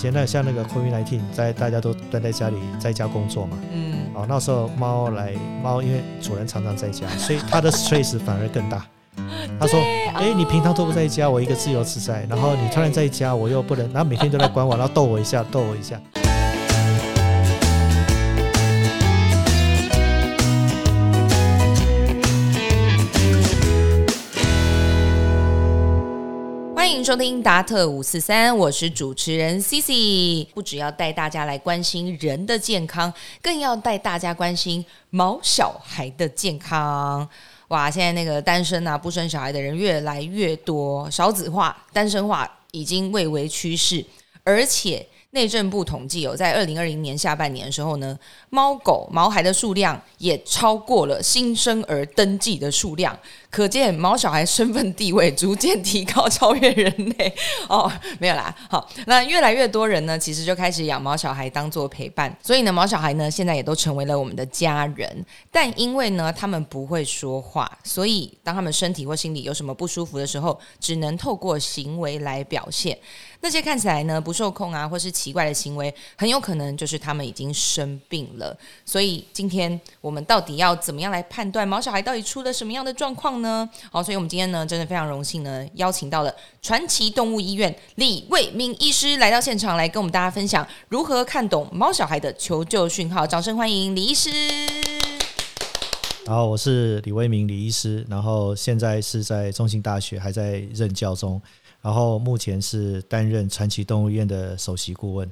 现在像那个 COVID-19，在大家都待在家里，在家工作嘛。嗯。哦，那时候猫来，猫因为主人常常在家，所以它的 stress 反而更大。他说：“哎，你平常都不在家，我一个自由自在，然后你突然在家，我又不能，然后每天都在管我，然后逗我一下，逗我一下。”收听达特五四三，我是主持人 Cici。不只要带大家来关心人的健康，更要带大家关心毛小孩的健康。哇，现在那个单身啊、不生小孩的人越来越多，少子化、单身化已经蔚为趋势，而且。内政部统计，有在二零二零年下半年的时候呢，猫狗毛孩的数量也超过了新生儿登记的数量，可见毛小孩身份地位逐渐提高，超越人类。哦，没有啦，好，那越来越多人呢，其实就开始养毛小孩当做陪伴，所以呢，毛小孩呢现在也都成为了我们的家人。但因为呢，他们不会说话，所以当他们身体或心理有什么不舒服的时候，只能透过行为来表现。那些看起来呢不受控啊，或是奇怪的行为，很有可能就是他们已经生病了。所以今天我们到底要怎么样来判断毛小孩到底出了什么样的状况呢？好，所以我们今天呢，真的非常荣幸呢，邀请到了传奇动物医院李卫明医师来到现场，来跟我们大家分享如何看懂猫小孩的求救讯号。掌声欢迎李医师。好，我是李卫明李医师，然后现在是在中兴大学还在任教中。然后目前是担任传奇动物医院的首席顾问。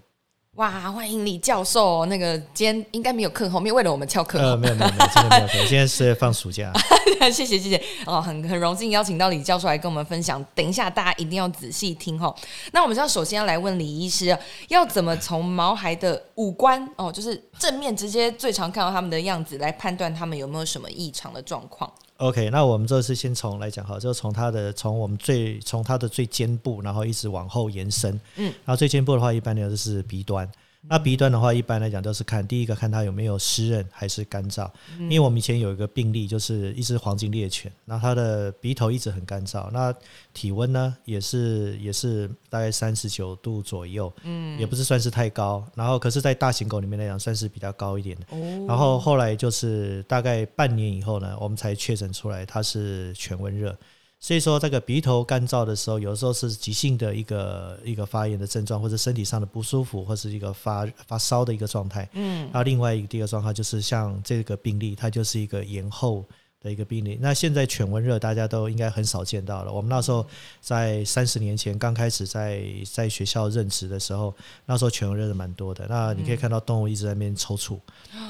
哇，欢迎李教授！那个今天应该没有课后面为了我们翘课。呃，没有没有没有，真的没有课。现在是放暑假。谢谢谢谢哦，很很荣幸邀请到李教授来跟我们分享。等一下大家一定要仔细听哈。那我们要首先要来问李医师，要怎么从毛孩的五官哦，就是正面直接最常看到他们的样子来判断他们有没有什么异常的状况？OK，那我们这次先从来讲哈，就从它的从我们最从它的最尖部，然后一直往后延伸。嗯，然后最尖部的话，一般呢就是鼻端。那鼻端的话，一般来讲都是看第一个看它有没有湿润还是干燥。因为我们以前有一个病例，就是一只黄金猎犬，那它的鼻头一直很干燥，那体温呢也是也是大概三十九度左右，嗯，也不是算是太高。然后可是，在大型狗里面来讲，算是比较高一点的。然后后来就是大概半年以后呢，我们才确诊出来它是犬温热。所以说，这个鼻头干燥的时候，有时候是急性的一个一个发炎的症状，或者身体上的不舒服，或是一个发发烧的一个状态。嗯，然后另外一个第二个状况就是像这个病例，它就是一个延后的一个病例。那现在犬瘟热大家都应该很少见到了。我们那时候在三十年前刚开始在在学校任职的时候，那时候犬瘟热是蛮多的。那你可以看到动物一直在那边抽搐，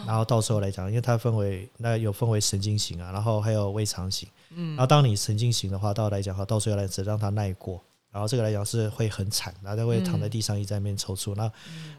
然后到时候来讲，因为它分为那有分为神经型啊，然后还有胃肠型。嗯，然后当你神经型的话，到来讲话，到最后来只让它耐过，然后这个来讲是会很惨，然后他会躺在地上一直在那边抽搐，那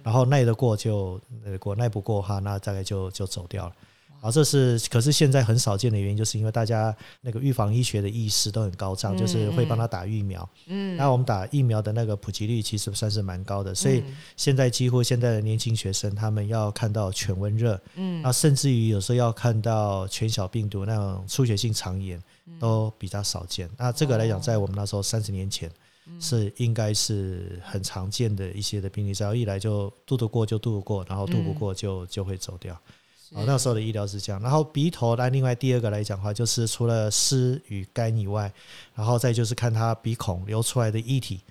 然后耐得过就过，耐不过哈，那大概就就走掉了。啊，这是可是现在很少见的原因，就是因为大家那个预防医学的意识都很高涨，就是会帮他打疫苗。嗯，那我们打疫苗的那个普及率其实算是蛮高的，所以现在几乎现在的年轻学生他们要看到犬温热，嗯，那甚至于有时候要看到犬小病毒那种出血性肠炎。都比较少见。那这个来讲，在我们那时候三十年前，是应该是很常见的一些的病例。只要一来就度得过就度得过，然后度不过就就会走掉。哦，那时候的医疗是这样。然后鼻头，那另外第二个来讲的话，就是除了湿与干以外，然后再就是看它鼻孔流出来的液体。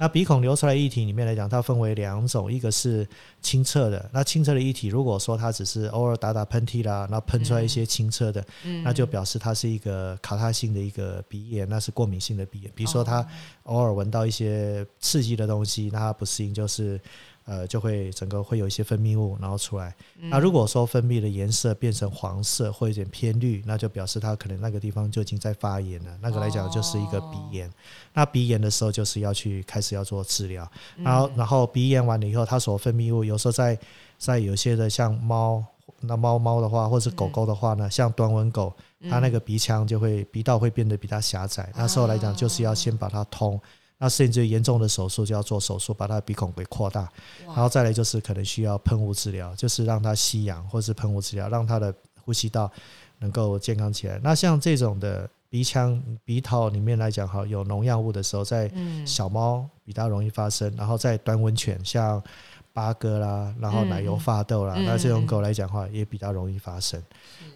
那鼻孔流出来液体里面来讲，它分为两种，一个是清澈的。那清澈的液体，如果说它只是偶尔打打喷嚏啦，那喷出来一些清澈的，那就表示它是一个卡他性的一个鼻炎，那是过敏性的鼻炎。比如说它偶尔闻到一些刺激的东西，那它不适应就是。呃，就会整个会有一些分泌物，然后出来。那如果说分泌的颜色变成黄色或有点偏绿，那就表示它可能那个地方就已经在发炎了。那个来讲就是一个鼻炎。那鼻炎的时候就是要去开始要做治疗。然后，然后鼻炎完了以后，它所分泌物有时候在在有些的像猫，那猫猫的话，或者是狗狗的话呢，像短吻狗，它那个鼻腔就会鼻道会变得比较狭窄。那时候来讲，就是要先把它通。那甚至严重的手术就要做手术，把它鼻孔给扩大，然后再来就是可能需要喷雾治疗，就是让它吸氧，或是喷雾治疗，让它的呼吸道能够健康起来。那像这种的鼻腔、鼻头里面来讲哈，有农药物的时候，在小猫比较容易发生，然后在短吻犬像八哥啦，然后奶油发豆啦，那这种狗来讲话也比较容易发生。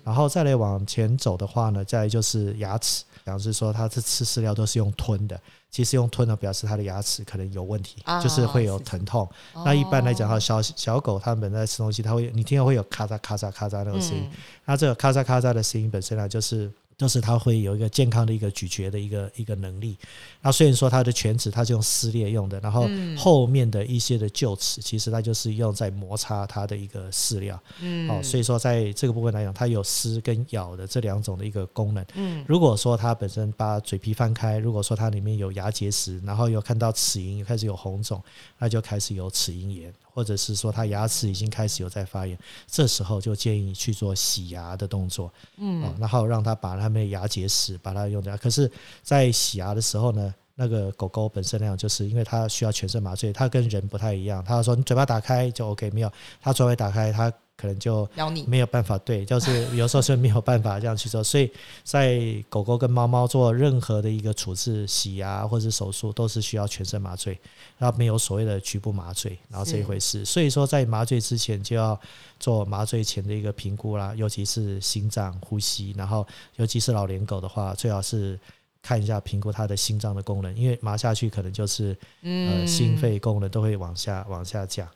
然后再来往前走的话呢，再就是牙齿，表示说它是吃饲料都是用吞的。其实用吞的表示它的牙齿可能有问题，就是会有疼痛。那一般来讲哈，小小狗它们在吃东西，它会你听到会有咔嚓咔嚓咔嚓那种声音。那这个咔嚓咔嚓的声音本身呢，就是。就是它会有一个健康的一个咀嚼的一个一个能力。那虽然说它的犬齿它是用撕裂用的，然后后面的一些的臼齿，其实它就是用在摩擦它的一个饲料。嗯，哦，所以说在这个部分来讲，它有撕跟咬的这两种的一个功能。嗯，如果说它本身把嘴皮翻开，如果说它里面有牙结石，然后有看到齿龈开始有红肿，那就开始有齿龈炎。或者是说他牙齿已经开始有在发炎，这时候就建议去做洗牙的动作，嗯，然后让他把他们的牙结石把它用掉。可是，在洗牙的时候呢，那个狗狗本身那样，就是因为它需要全身麻醉，它跟人不太一样。他说你嘴巴打开就 OK，没有，它嘴巴打开他。可能就没有办法对，就是有时候是没有办法这样去做，所以在狗狗跟猫猫做任何的一个处置、洗牙或者手术，都是需要全身麻醉，然后没有所谓的局部麻醉，然后这一回事。所以说，在麻醉之前就要做麻醉前的一个评估啦，尤其是心脏、呼吸，然后尤其是老年狗的话，最好是。看一下评估他的心脏的功能，因为麻下去可能就是呃心肺功能都会往下往下降，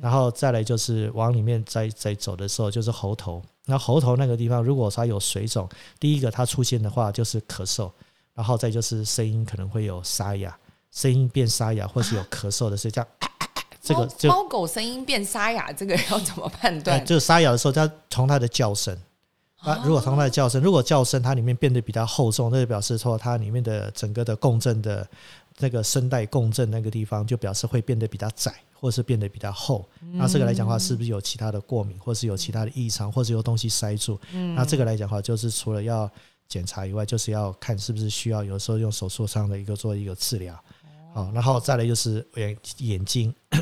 然后再来就是往里面再再走的时候就是喉头，那喉头那个地方如果它有水肿，第一个它出现的话就是咳嗽，然后再就是声音可能会有沙哑，声音变沙哑或是有咳嗽的是这样，这个猫狗声音变沙哑，这个要怎么判断？就是沙哑的时候，它从它的叫声。那如果从它的叫声，如果叫声它里面变得比较厚重，那就表示说它里面的整个的共振的那个声带共振那个地方，就表示会变得比较窄，或是变得比较厚。那这个来讲的话，是不是有其他的过敏，或是有其他的异常，或是有东西塞住？那这个来讲的话，就是除了要检查以外，就是要看是不是需要有时候用手术上的一个做一个治疗。好，然后再来就是眼眼睛，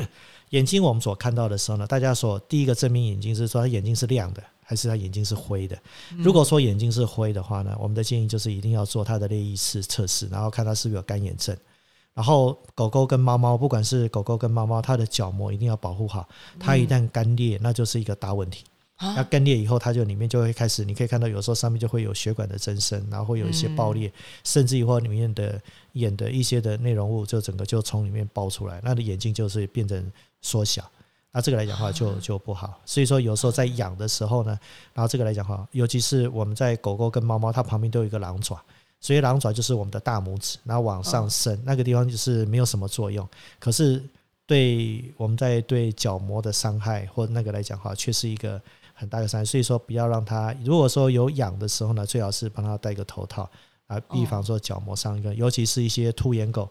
眼睛我们所看到的时候呢，大家所第一个证明眼睛是说它眼睛是亮的。还是他眼睛是灰的。如果说眼睛是灰的话呢，我们的建议就是一定要做它的泪液试测试，然后看它是不是有干眼症。然后狗狗跟猫猫，不管是狗狗跟猫猫，它的角膜一定要保护好。它一旦干裂，那就是一个大问题。那干裂以后，它就里面就会开始，你可以看到有时候上面就会有血管的增生，然后会有一些爆裂，甚至以后里面的眼的一些的内容物就整个就从里面爆出来，那的眼睛就是变成缩小。那这个来讲的话就就不好，所以说有时候在养的时候呢，然后这个来讲话，尤其是我们在狗狗跟猫猫，它旁边都有一个狼爪，所以狼爪就是我们的大拇指，然后往上伸，那个地方就是没有什么作用，可是对我们在对角膜的伤害或那个来讲话，却是一个很大的伤害，所以说不要让它，如果说有痒的时候呢，最好是帮它戴个头套啊，预防说角膜上一个，尤其是一些凸眼狗。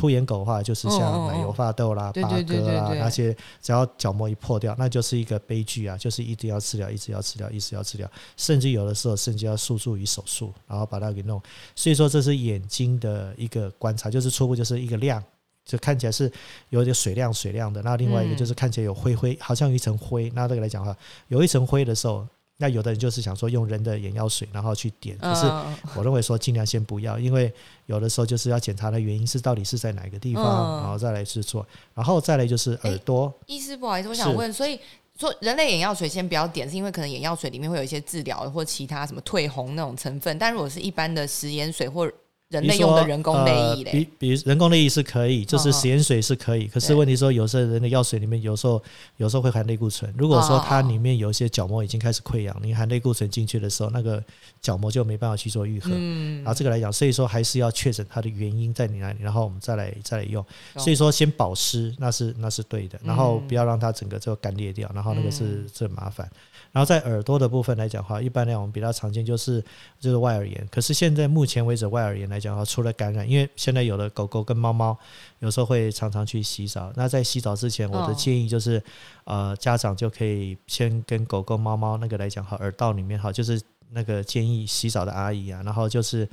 凸眼狗的话，就是像奶油发豆啦、八哥啦，那些只要角膜一破掉，那就是一个悲剧啊！就是一直要治疗，一直要治疗，一直要治疗，甚至有的时候甚至要诉诸于手术，然后把它给弄。所以说，这是眼睛的一个观察，就是初步就是一个亮，就看起来是有点水亮水亮的。那另外一个就是看起来有灰灰，好像有一层灰。那这个来讲的话，有一层灰的时候。那有的人就是想说用人的眼药水，然后去点，可是我认为说尽量先不要，因为有的时候就是要检查的原因是到底是在哪个地方，然后再来制作，然后再来就是耳朵。医师不好意思，我想问，所以说人类眼药水先不要点，是因为可能眼药水里面会有一些治疗或其他什么退红那种成分，但如果是一般的食盐水或人类用的人工泪液嘞，比比人工泪液是可以，就是食盐水是可以。可是问题说，有时候人的药水里面有时候有时候会含类固醇。如果说它里面有一些角膜已经开始溃疡，你含类固醇进去的时候，那个角膜就没办法去做愈合。然后这个来讲，所以说还是要确诊它的原因在你那里，然后我们再来再来用。所以说先保湿，那是那是对的。然后不要让它整个就干裂掉，然后那个是这麻烦。然后在耳朵的部分来讲的话，一般来讲我们比较常见就是就是外耳炎。可是现在目前为止外耳炎来讲的话，除了感染，因为现在有的狗狗跟猫猫有时候会常常去洗澡。那在洗澡之前，我的建议就是，呃，家长就可以先跟狗狗、猫猫那个来讲哈，耳道里面哈，就是那个建议洗澡的阿姨啊，然后就是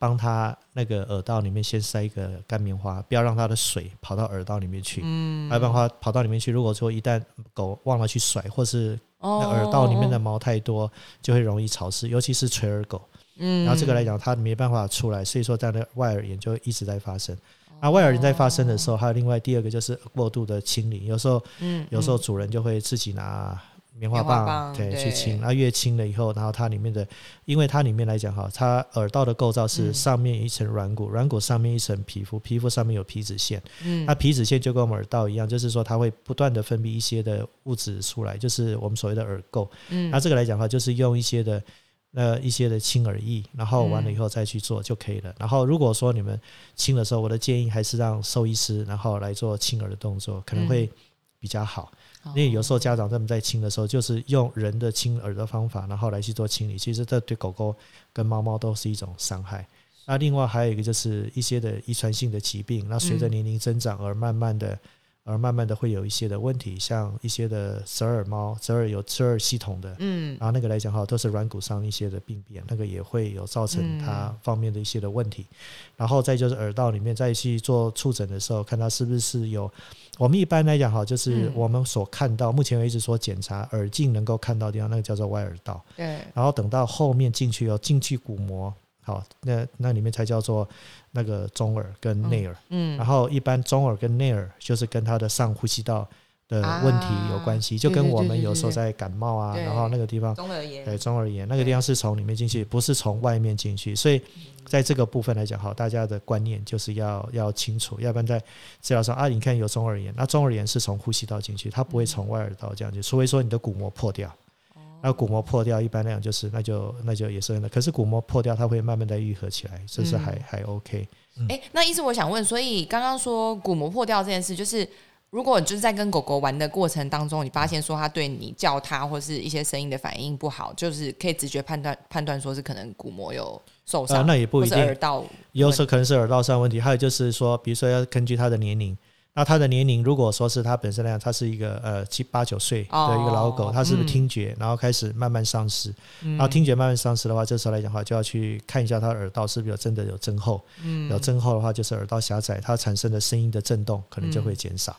帮他那个耳道里面先塞一个干棉花，不要让它的水跑到耳道里面去。嗯，不然的话跑到里面去，如果说一旦狗忘了去甩，或是那耳道里面的毛太多，就会容易潮湿，尤其是垂耳狗。嗯，然后这个来讲它没办法出来，所以说它的外耳炎就一直在发生。那外耳炎在发生的时候，还有另外第二个就是过度的清理，有时候，嗯，有时候主人就会自己拿。棉花棒对去清，然后越清了以后，然后它里面的，因为它里面来讲哈，它耳道的构造是上面一层软骨，软骨上面一层皮肤，皮肤上面有皮脂腺，嗯，那皮脂腺就跟我们耳道一样，就是说它会不断的分泌一些的物质出来，就是我们所谓的耳垢，嗯，那这个来讲的话，就是用一些的呃一些的清耳液，然后完了以后再去做就可以了。然后如果说你们清的时候，我的建议还是让兽医师然后来做清耳的动作，可能会比较好。因为有时候家长他们在清的时候，就是用人的清耳的方法，然后来去做清理，其实这对狗狗跟猫猫都是一种伤害。那另外还有一个就是一些的遗传性的疾病，那随着年龄增长而慢慢的。而慢慢的会有一些的问题，像一些的折耳猫，折耳有折耳系统的，嗯，然后那个来讲哈，都是软骨上一些的病变，那个也会有造成它方面的一些的问题。然后再就是耳道里面再去做触诊的时候，看它是不是有。我们一般来讲哈，就是我们所看到目前为止所检查耳镜能够看到的地方，那个叫做外耳道。对。然后等到后面进去有进去鼓膜。好，那那里面才叫做那个中耳跟内耳，嗯，然后一般中耳跟内耳就是跟它的上呼吸道的问题有关系，就跟我们有时候在感冒啊，然后那个地方中耳炎，对中耳炎那个地方是从里面进去，不是从外面进去，所以在这个部分来讲，好，大家的观念就是要要清楚，要不然在治疗上啊，你看有中耳炎，那中耳炎是从呼吸道进去，它不会从外耳道这样去，除非说你的鼓膜破掉。那鼓膜破掉，一般来讲就是，那就那就也是的。可是鼓膜破掉，它会慢慢的愈合起来，这是还还 OK。哎，那意思我想问，所以刚刚说鼓膜破掉这件事，就是如果就是在跟狗狗玩的过程当中，你发现说它对你叫它或是一些声音的反应不好，就是可以直觉判断判断说是可能鼓膜有受伤，那也不一定。耳道有时候可能是耳道上问题，还有就是说，比如说要根据它的年龄。那它的年龄，如果说是它本身来讲，它是一个呃七八九岁的一个老狗，它是不是听觉，然后开始慢慢丧失，然后听觉慢慢丧失的话，这时候来讲的话，就要去看一下它耳道是不是有真的有增厚，嗯。有增厚的话，就是耳道狭窄，它产生的声音的震动可能就会减少。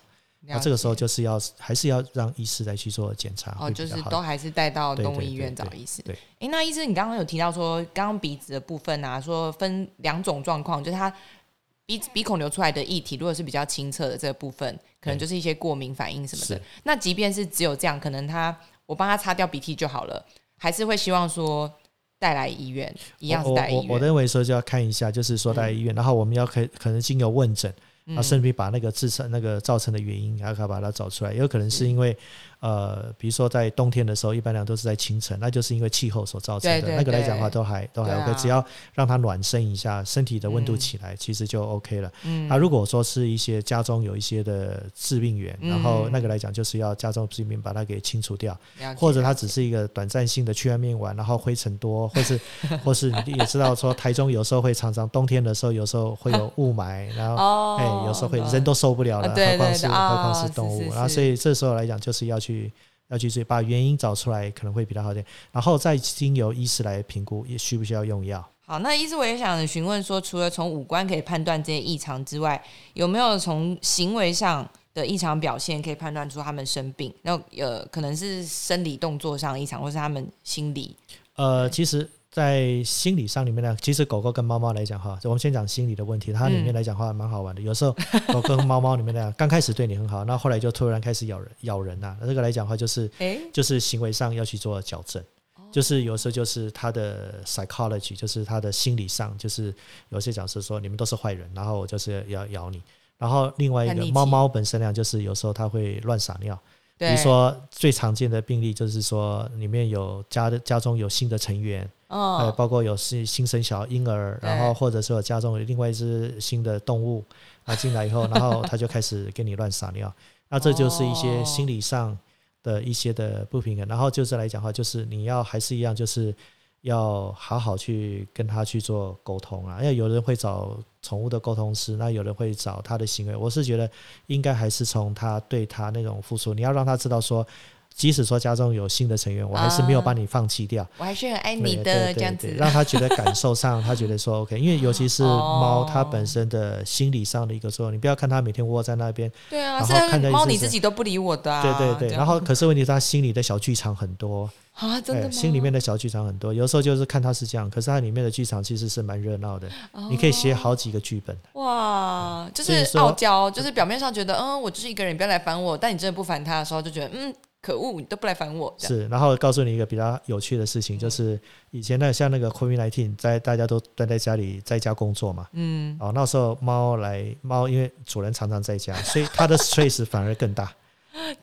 那这个时候就是要还是要让医师来去做检查，哦，就是都还是带到动物医院找医师。对，哎，那医师，你刚刚有提到说，刚刚鼻子的部分啊，说分两种状况，就是它。鼻鼻孔流出来的液体，如果是比较清澈的这个部分，可能就是一些过敏反应什么的。那即便是只有这样，可能他我帮他擦掉鼻涕就好了，还是会希望说带来医院，一样是带医院。我认为说就要看一下，就是说带医院，然后我们要可可能经由问诊，啊，顺便把那个制成那个造成的原因，然后把它找出来，有可能是因为。呃，比如说在冬天的时候，一般量都是在清晨，那就是因为气候所造成的。那个来讲的话，都还都还 OK，只要让它暖身一下，身体的温度起来，其实就 OK 了。嗯。那如果说是一些家中有一些的致病源，然后那个来讲就是要家中致病把它给清除掉，或者它只是一个短暂性的去外面玩，然后灰尘多，或是 或是你也知道说台中有时候会常常冬天的时候有时候会有雾霾，然后哎有时候会人都受不了了，何况是何况是动物，然后所以这时候来讲就是要去。去要去，把原因找出来可能会比较好点，然后再经由医师来评估，也需不需要用药。好，那医师我也想询问说，除了从五官可以判断这些异常之外，有没有从行为上的异常表现可以判断出他们生病？那呃，可能是生理动作上异常，或是他们心理？呃，其实。在心理上里面呢，其实狗狗跟猫猫来讲哈，我们先讲心理的问题，它里面来讲话蛮好玩的。有时候狗狗跟猫猫里面呢，刚开始对你很好，那后来就突然开始咬人咬人呐。那这个来讲话就是，就是行为上要去做矫正，就是有时候就是它的 psychology，就是它的心理上，就是有些讲是说你们都是坏人，然后我就是要咬你。然后另外一个猫猫本身呢，就是有时候它会乱撒尿。比如说最常见的病例就是说，里面有家的家中有新的成员，哦，包括有新新生小婴儿，然后或者说家中有另外一只新的动物啊 进来以后，然后他就开始给你乱撒尿，那这就是一些心理上的一些的不平衡。然后就是来讲的话，就是你要还是一样，就是。要好好去跟他去做沟通啊，因为有人会找宠物的沟通师，那有人会找他的行为。我是觉得应该还是从他对他那种付出，你要让他知道说，即使说家中有新的成员，我还是没有把你放弃掉，我还是很爱你的这样子。让他觉得感受上，他觉得说 OK，因为尤其是 猫，它本身的心理上的一个作用，你不要看它每天窝在那边，对啊，然后看着猫你自己都不理我的啊。对对对，然后可是问题是他心里的小剧场很多，啊，真的哎吗？心里面的小剧场很多，有时候就是看它是这样，可是它里面的剧场其实是蛮热闹的，你可以写好几个剧本。哇，就是傲娇，就是表面上觉得嗯，我就是一个人，你不要来烦我，但你真的不烦他的时候，就觉得嗯，可恶，你都不来烦我。是，然后告诉你一个比较有趣的事情，就是以前呢像那个 COVID nineteen，在大家都待在家里在家工作嘛，嗯，哦，那时候猫来猫，因为主人常常在家，所以它的 stress 反而更大。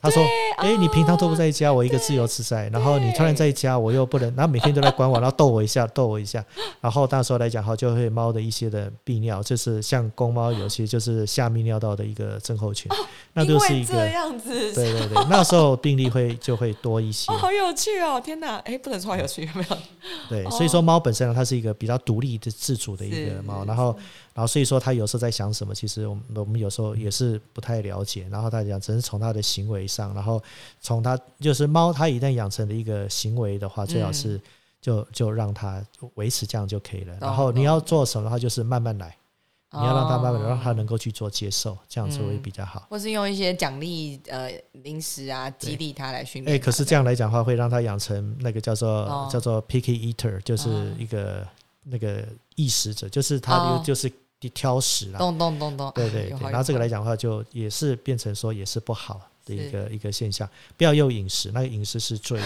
他说：“哎、你平常都不在家，我一个自由自在，然后你突然在家，我又不能，然后每天都在管我，然后逗我一下，逗我一下，然后到时候来讲哈，就会猫的一些的泌尿，就是像公猫有些就是下泌尿道的一个症候群，那就是一个为这样子，对对对，那时候病例会就会多一些哦，，好有趣哦！天哪，哎，不能说好有趣，有没有？对，所以说猫本身呢，它是一个比较独立的自主的一个猫，然后然后所以说他有时候在想什么，其实我们我们有时候也是不太了解，然后他讲只是从他的行为上，然后从他就是猫，它一旦养成的一个行为的话，最好是就就让它维持这样就可以了。然后你要做什么的话，就是慢慢来，你要让它慢慢的让它能够去做接受，这样子会比较好。或是用一些奖励呃零食啊，激励它来训哎、练它。可是这样。来讲的话，会让他养成那个叫做、哦。叫做 picky eater，就是一个、那个异食者，就是它哦。就是挑食啦。咚咚咚咚，对对然后这个来讲的话，就也是变成说也是不好的一个一个现象。不要用饮食，那个饮食是最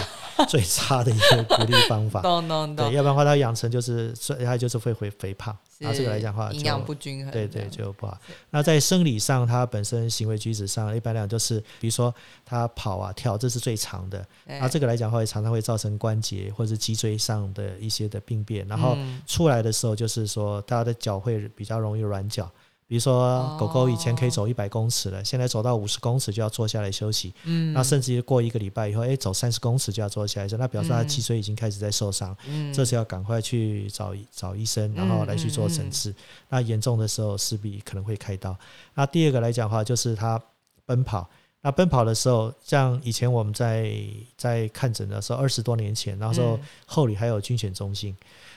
最差的一个鼓励方法。咚咚对，咚，要不然的话，它养成就是它就是会会肥胖。然后这个来讲的话就，营养不均衡，对对，就不好。那在生理上，它本身行为举止上，一般来讲就是，比如说它跑啊跳，这是最长的。哎然后这个来讲的话，常常会造成关节或者是脊椎上的一些的病变。然后嗯出来的时候，就是说它的脚会比较容易软脚。比如说哦狗狗以前可以走一百公尺了，现在走到五十公尺就要坐下来休息。嗯那甚至于过一个礼拜以后，哎，走三十公尺就要坐下来那表示它嗯脊椎已经开始在受伤。嗯这时要赶快去找找医生，然后来去做诊治。那严重的时候势必可能会开刀。那第二个来讲的话，就是它奔跑。那奔跑的时候，像以前我们在在看诊的时候，二十多年前，那时候嗯后里还有军犬中心，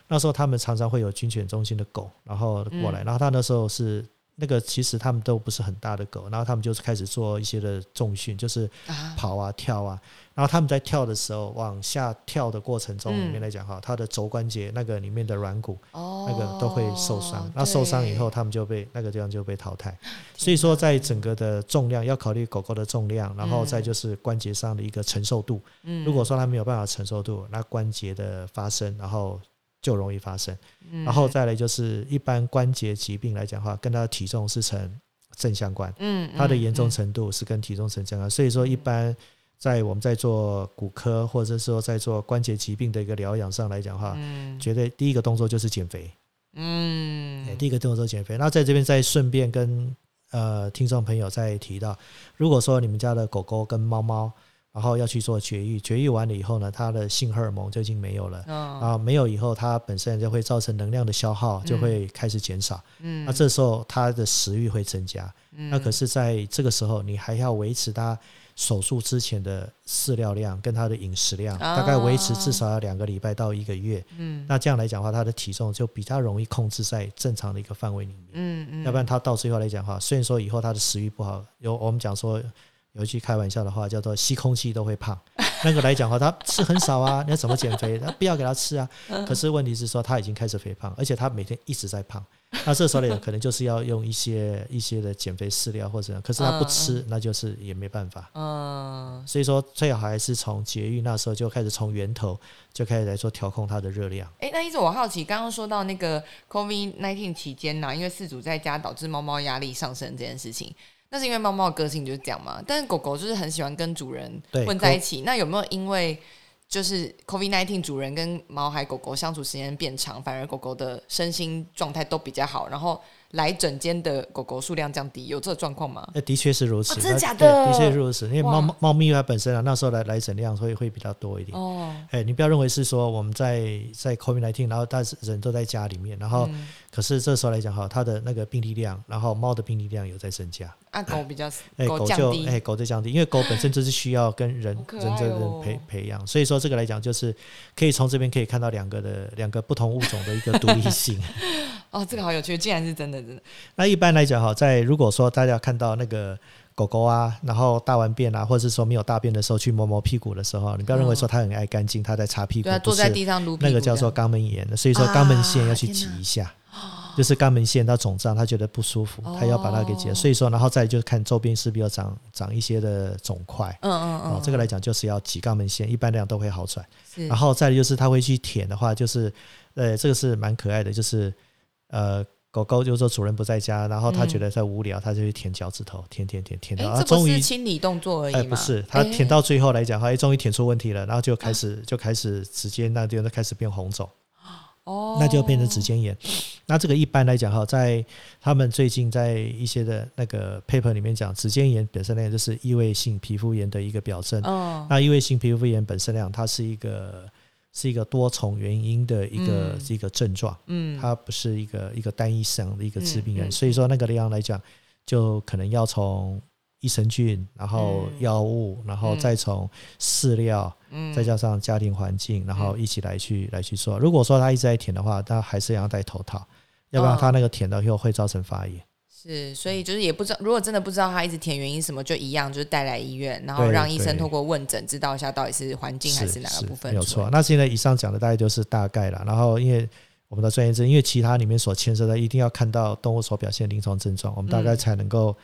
那时候他们常常会有军犬中心的狗，然后过来，然后他那时候是。那个其实他们都不是很大的狗，然后他们就是开始做一些的重训，就是啊，跑啊跳啊，然后他们在跳的时候往下跳的过程中里嗯。面来讲哈，它的肘关节那个里面的软骨哦，那个都会受伤，那受伤以后，他们就被那个地方就被淘汰。所以说在整个的重量要考虑狗狗的重量，然后再就是关节上的一个承受度。嗯。如果说它没有办法承受度，那关节的发生，然后就容易发生。嗯然后再来就是一般关节疾病来讲的话，跟他的体重是成正相关。嗯，它的严重嗯程度是跟体重成正相关，所以说一般在我们在做骨科或者说在做关节疾病的一个疗养上来讲的话，嗯绝对第一个动作就是减肥，嗯哎第一个动作减肥。那在这边再顺便跟呃听众朋友再提到，如果说你们家的狗狗跟猫猫，然后要去做绝育，绝育完了以后呢，它的性荷尔蒙就已经没有了。嗯啊，没有以后，它本身就会造成能量的消耗，就会开始减少。嗯那这时候它的食欲会增加。那可嗯是在这个时候，你还要维持它手术之前的饲料量跟它的饮食量，啊大概维持至少要两个礼拜到一个月。嗯那这样来讲的话，它的体重就比较容易控制在正常的一个范围里面。嗯嗯，要不然它到最后来讲的话，虽然说以后它的食欲不好，有我们讲说有一句开玩笑的话叫做吸空气都会胖。那个来讲的话，他吃很少啊，你要怎么减肥？那不要给他吃啊。可是问题是说，他已经开始肥胖，而且他每天一直在胖。那这时候呢，可能就是要用一些 一些的减肥饲料或者，可是他不吃，那就是也没办法。嗯所以说，最好还是从节育那时候就开始从源头就开始来做调控它的热量。哎，那一直我好奇，刚刚说到那个 COVID nineteen 期间呐、因为饲主在家导致猫猫压力上升这件事情，那是因为猫猫的个性就是这样嘛。但是狗狗就是很喜欢跟主人混在一起，那有没有因为就是 COVID nineteen 主人跟猫还狗狗相处时间变长，反而狗狗的身心状态都比较好，然后来诊间的狗狗数量降低，有这个状况吗？那的确是如此，哦真的的？确是如此，因为猫哇。猫咪它本身啊，那时候来来诊量会会比较多一点。哦，哎，你不要认为是说我们在在 COVID 1 9然后但是人都在家里面，然后嗯。可是这时候来讲哈，它的那个病例量，然后猫的病例量有在增加。啊，狗比较哎，狗狗就哎狗在降低，因为狗本身就是需要跟人人这人培培养，所以说这个来讲就是可以从这边可以看到两个的两个不同物种的一个独立性。哦，这个好有趣，竟然是真的，真的，那一般来讲哈，在如果说大家看到那个狗狗啊，然后大完便啊，或者是说没有大便的时候去摸摸屁股的时候，你不要认为说它很爱干净，它在擦屁股对啊，，坐在地上撸那个叫做肛门炎的，所以说肛门腺要去挤一下。就是肛门腺它肿胀，它觉得不舒服，它要把它给挤所以说，然后再就是看周边是不是有长长一些的肿块。嗯嗯嗯哦，这个来讲就是要挤肛门腺，一般来讲都会好转。是然后再来就是它会去舔的话，就是呃，这个是蛮可爱的，就是呃，狗狗就是说主人不在家，然后它觉得在无聊，它就去舔脚趾头，舔舔舔舔到，哎，啊，这不终于是清理动作而已吗？哎，不是，它哎舔到最后来讲，它哎，终于舔出问题了，然后就开始就开始直接那地方就开始变红肿，哦，那就变成指尖炎。那这个一般来讲哈，在他们最近在一些的那个 paper 里面讲，指尖炎本身来讲就是异位性皮肤炎的一个表征。哦那异位性皮肤炎本身来讲，它是一个是一个多重原因的一个、嗯。一个症状，嗯，它不是一个一个单一生的一个致病源。嗯嗯所以说那个量来讲，就可能要从益生菌，然后嗯。药物，然后嗯。再从饲料，嗯。再加上家庭环境，然后一起来去来去做。如果说他一直在舔的话，他还是要戴头套，要不然哦他那个舔到以后会造成发炎。是，所以就是也不知道，如果真的不知道他一直填原因什么，就一样，就是带来医院，然后让医生对透过问诊知道一下到底是环境还是哪个部分没有错。那现在以上讲的大概就是大概了。然后因为我们的专业证，因为其他里面所牵涉的，一定要看到动物所表现临床症状，我们大概嗯才能够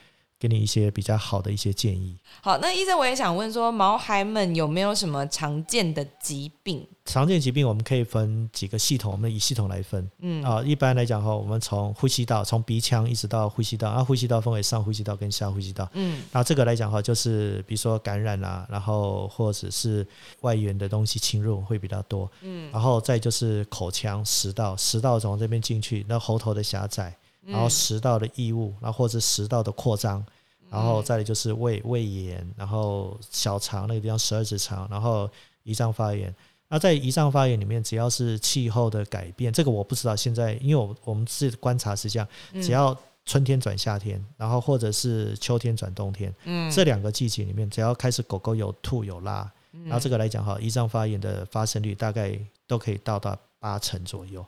给你一些比较好的一些建议。好，那医生我也想问说，毛孩们有没有什么常见的疾病？常见疾病我们可以分几个系统，我们以系统来分。嗯啊，一般来讲哈，我们从呼吸道，从鼻腔一直到呼吸道，啊，呼吸道分为上呼吸道跟下呼吸道。嗯那这个来讲哈，就是比如说感染啦、然后或者是外源的东西侵入会比较多。嗯然后再就是口腔、食道，食道从这边进去，那喉头的狭窄，然后食道的异物，然后或者食道的扩张，然后再来就是胃胃炎，然后小肠那个地方十二指肠，然后胰脏发炎。那在胰脏发炎里面，只要是气候的改变，这个我不知道现在，因为我我们是观察是这样，嗯只要春天转夏天，然后或者是秋天转冬天，嗯这两个季节里面，只要开始狗狗有吐有拉，嗯然后这个来讲哈，胰脏发炎的发生率大概都可以到达八成左右。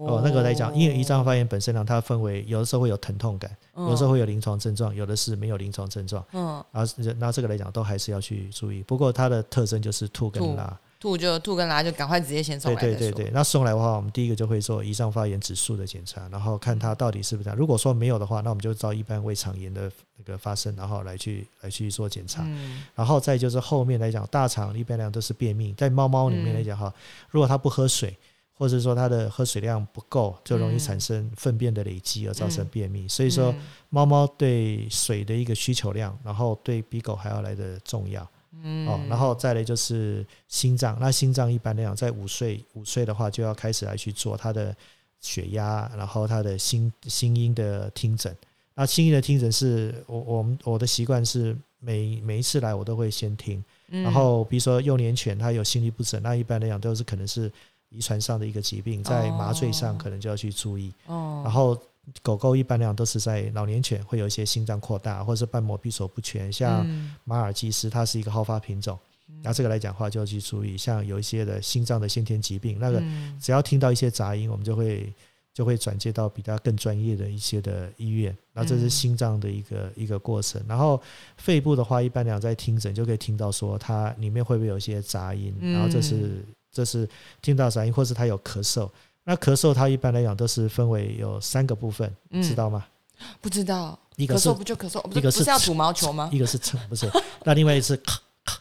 哦，那个来讲，因为胰脏发炎本身呢，它分为有的时候会有疼痛感，有的时候会有临床症状，有的是没有临床症状。嗯然后那这个来讲都还是要去注意。不过它的特征就是吐跟拉。吐就吐跟拉就赶快直接先送对来对。对对对，那送来的话，我们第一个就会做胰脏发炎指数的检查，然后看它到底是不是这样。如果说没有的话，那我们就照一般胃肠炎的那个发生，然后来去来去做检查。嗯然后再就是后面来讲，大肠一般来讲都是便秘，在猫猫里面来讲哈，如果它不喝水，或者说它的喝水量不够，就容易产生粪便的累积而造成便秘。所以说，嗯猫猫对水的一个需求量，然后对比狗还要来的重要。嗯哦，然后再来就是心脏，那心脏一般来讲，在五岁五岁的话，就要开始来去做它的血压，然后它的心心音的听诊。那心音的听诊是我我们我的习惯是每每一次来我都会先听，嗯然后比如说幼年犬它有心律不整，那一般来讲都是可能是遗传上的一个疾病，在麻醉上哦可能就要去注意。哦。然后狗狗一般来讲都是在老年犬会有一些心脏扩大或者是瓣膜闭锁不全，像嗯。马尔济斯它是一个好发品种，那这个来讲的话就要去注意，像有一些的心脏的先天疾病，那个嗯。只要听到一些杂音，我们就会就会转接到比较更专业的一些的医院，那这是嗯。心脏的一个一个过程。然后肺部的话，一般来讲在听诊就可以听到说它里面会不会有一些杂音，嗯然后这是这是听到嗓音，或是他有咳嗽。那咳嗽它一般来讲都是分为有三个部分，嗯。知道吗？不知道，一个是咳嗽不就咳嗽，一个是不是要吐毛球吗？一个是撑，不是，那另外一次咳咳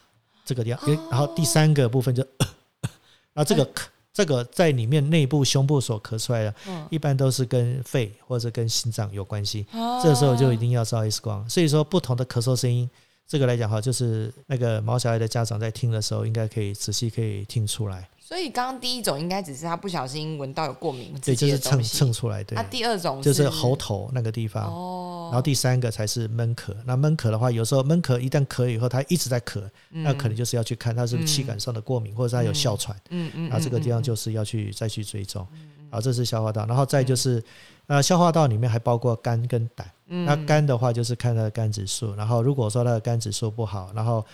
这个地方，然后哦第三个部分就，然后这个咳这个在里面内部胸部所咳出来的，嗯，一般都是跟肺或者跟心脏有关系，啊这时候就一定要照 X 光。所以说不同的咳嗽声音，这个来讲哈，就是那个毛小孩的家长在听的时候，应该可以仔细可以听出来。所以刚刚第一种应该只是他不小心闻到有过敏，对，就是蹭蹭出来。对，那第二种就是喉头那个地方。哦。然后第三个才是闷咳。那闷咳的话，有时候闷咳一旦咳以后，他一直在咳，那可能就是要去看他是不是气管上的过敏，或者他有哮喘。嗯嗯。然后这个地方就是要去再去追踪。然后这是消化道，然后再就是，呃，消化道里面还包括肝跟胆。嗯。那肝的话就是看它的肝指数，然后如果说它的肝指数不好，然后。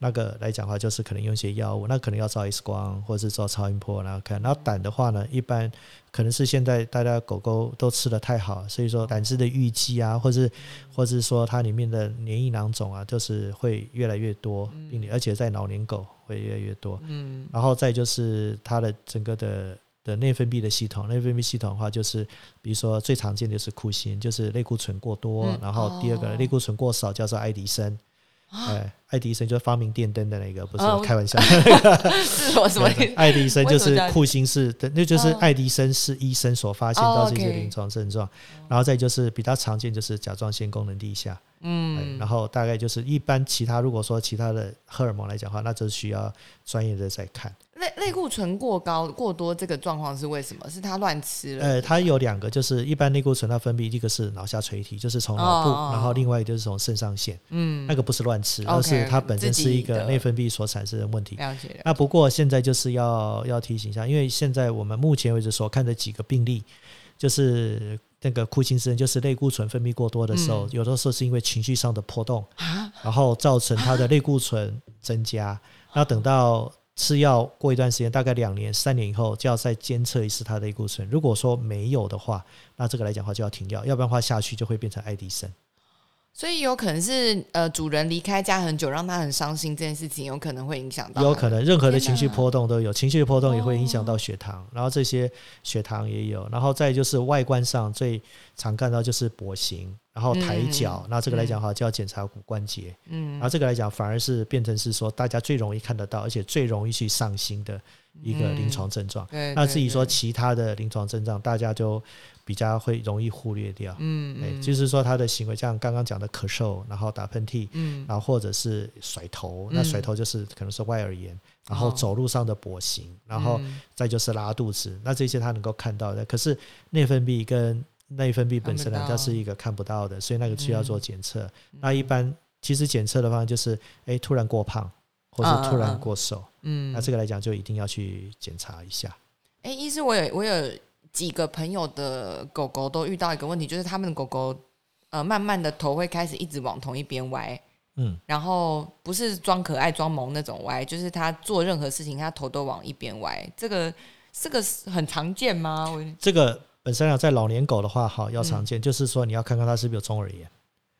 那个来讲的话，就是可能用一些药物，那可能要照 X 光或者是照超音波，然后看。然后胆的话呢，一般可能是现在大家狗狗都吃的太好，所以说胆汁的淤积啊，或是或者是说它里面的黏液囊肿啊，就是会越来越多，并且而且在老年狗会越来越多。嗯。然后再就是它的整个的的内分泌的系统，内分泌系统的话，就是比如说最常见的是库欣，就是类固醇过多，然后第二个类固醇过少叫做爱迪生。哎，爱迪生就是发明电灯的那个，不是开玩笑。是什么？爱迪生就是库欣是的，那就是爱迪生是医生所发现到这些临床症状。然后再就是比较常见就是甲状腺功能低下。嗯，然后大概就是一般其他如果说其他的荷尔蒙来讲话，那就需要专业的在看。类类固醇过高过多这个状况是为什么？是他乱吃了？呃，它有两个，就是一般类固醇它分泌一个是脑下垂体，就是从脑部，然后另外一个就是从肾上腺。嗯，那个不是乱吃，而是它本身是一个内分泌所产生的问题。了解。那不过现在就是要要提醒一下，因为现在我们目前为止所看的几个病例，就是那个库欣症，就是类固醇分泌过多的时候，有的时候是因为情绪上的波动，然后造成它的类固醇增加。那等到吃药过一段时间，大概两年、三年以后，就要再监测一次它的类固醇。如果说没有的话，那这个来讲的话就要停药，要不然的话下去就会变成爱迪生。所以有可能是呃，主人离开家很久，让他很伤心，这件事情有可能会影响到。有可能任何的情绪波动都有，情绪波动也会影响到血糖，然后这些血糖也有，然后再就是外观上最常看到就是跛行，然后抬脚，那这个来讲的话就要检查骨关节，嗯，然后这个来讲反而是变成是说大家最容易看得到，而且最容易去上心的一个临床症状。那至于说其他的临床症状，大家就。比较会容易忽略掉，嗯，哎，就是说他的行为，像刚刚讲的咳嗽，然后打喷嚏，嗯，然后或者是甩头，那甩头就是可能是外耳炎，然后走路上的跛行，然后再就是拉肚子，那这些他能够看到的，可是内分泌跟内分泌本身呢，它是一个看不到的，所以那个需要做检测。那一般其实检测的话，就是哎突然过胖，或是突然过瘦，嗯，那这个来讲就一定要去检查一下。哎，医师，我有我有。几个朋友的狗狗都遇到一个问题，就是他们的狗狗呃，慢慢的头会开始一直往同一边歪，嗯，然后不是装可爱装萌那种歪，就是他做任何事情，他头都往一边歪。这个这个很常见吗？这个本身啊，在老年狗的话，好要常见，就是说你要看看它是不是有中耳炎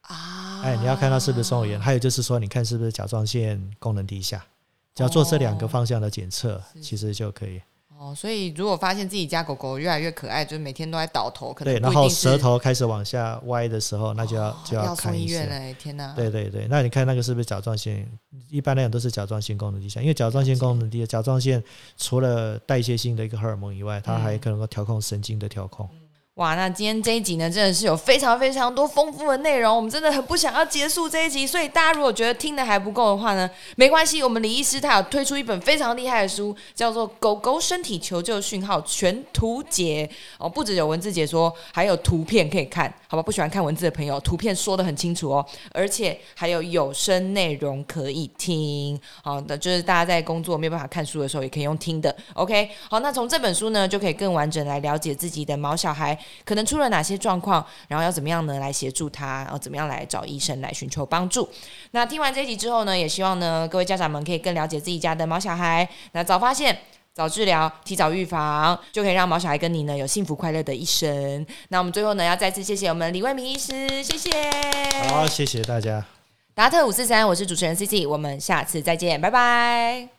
啊，哎，你要看它是不是中耳炎，还有就是说，你看是不是甲状腺功能低下，只要做这两个方向的检测，其实就可以。哦，所以如果发现自己家狗狗越来越可爱，就是每天都在倒头，可能对，然后舌头开始往下歪的时候，那就要就要看医院了。天哪！对对对，那你看那个是不是甲状腺？一般来讲都是甲状腺功能低下，因为甲状腺功能低，甲状腺除了代谢性的一个荷尔蒙以外，它还可能够调控神经的调控。哇，那今天这一集呢，真的是有非常非常多丰富的内容，我们真的很不想要结束这一集，所以大家如果觉得听的还不够的话呢，没关系，我们李医师他有推出一本非常厉害的书，叫做《狗狗身体求救讯号全图解》哦，不止有文字解说，还有图片可以看，好吧？不喜欢看文字的朋友，图片说的很清楚哦，而且还有有声内容可以听，好的，就是大家在工作没有办法看书的时候，也可以用听的。OK，好，那从这本书呢，就可以更完整来了解自己的毛小孩。可能出了哪些状况，然后要怎么样呢？来协助他，然后怎么样来找医生来寻求帮助？那听完这集之后呢，也希望呢各位家长们可以更了解自己家的毛小孩，那早发现、早治疗、提早预防，就可以让毛小孩跟你呢有幸福快乐的一生。那我们最后呢，要再次谢谢我们李卫明医师，谢谢。好，谢谢大家。达特五四三，我是主持人 C C，我们下次再见，拜拜。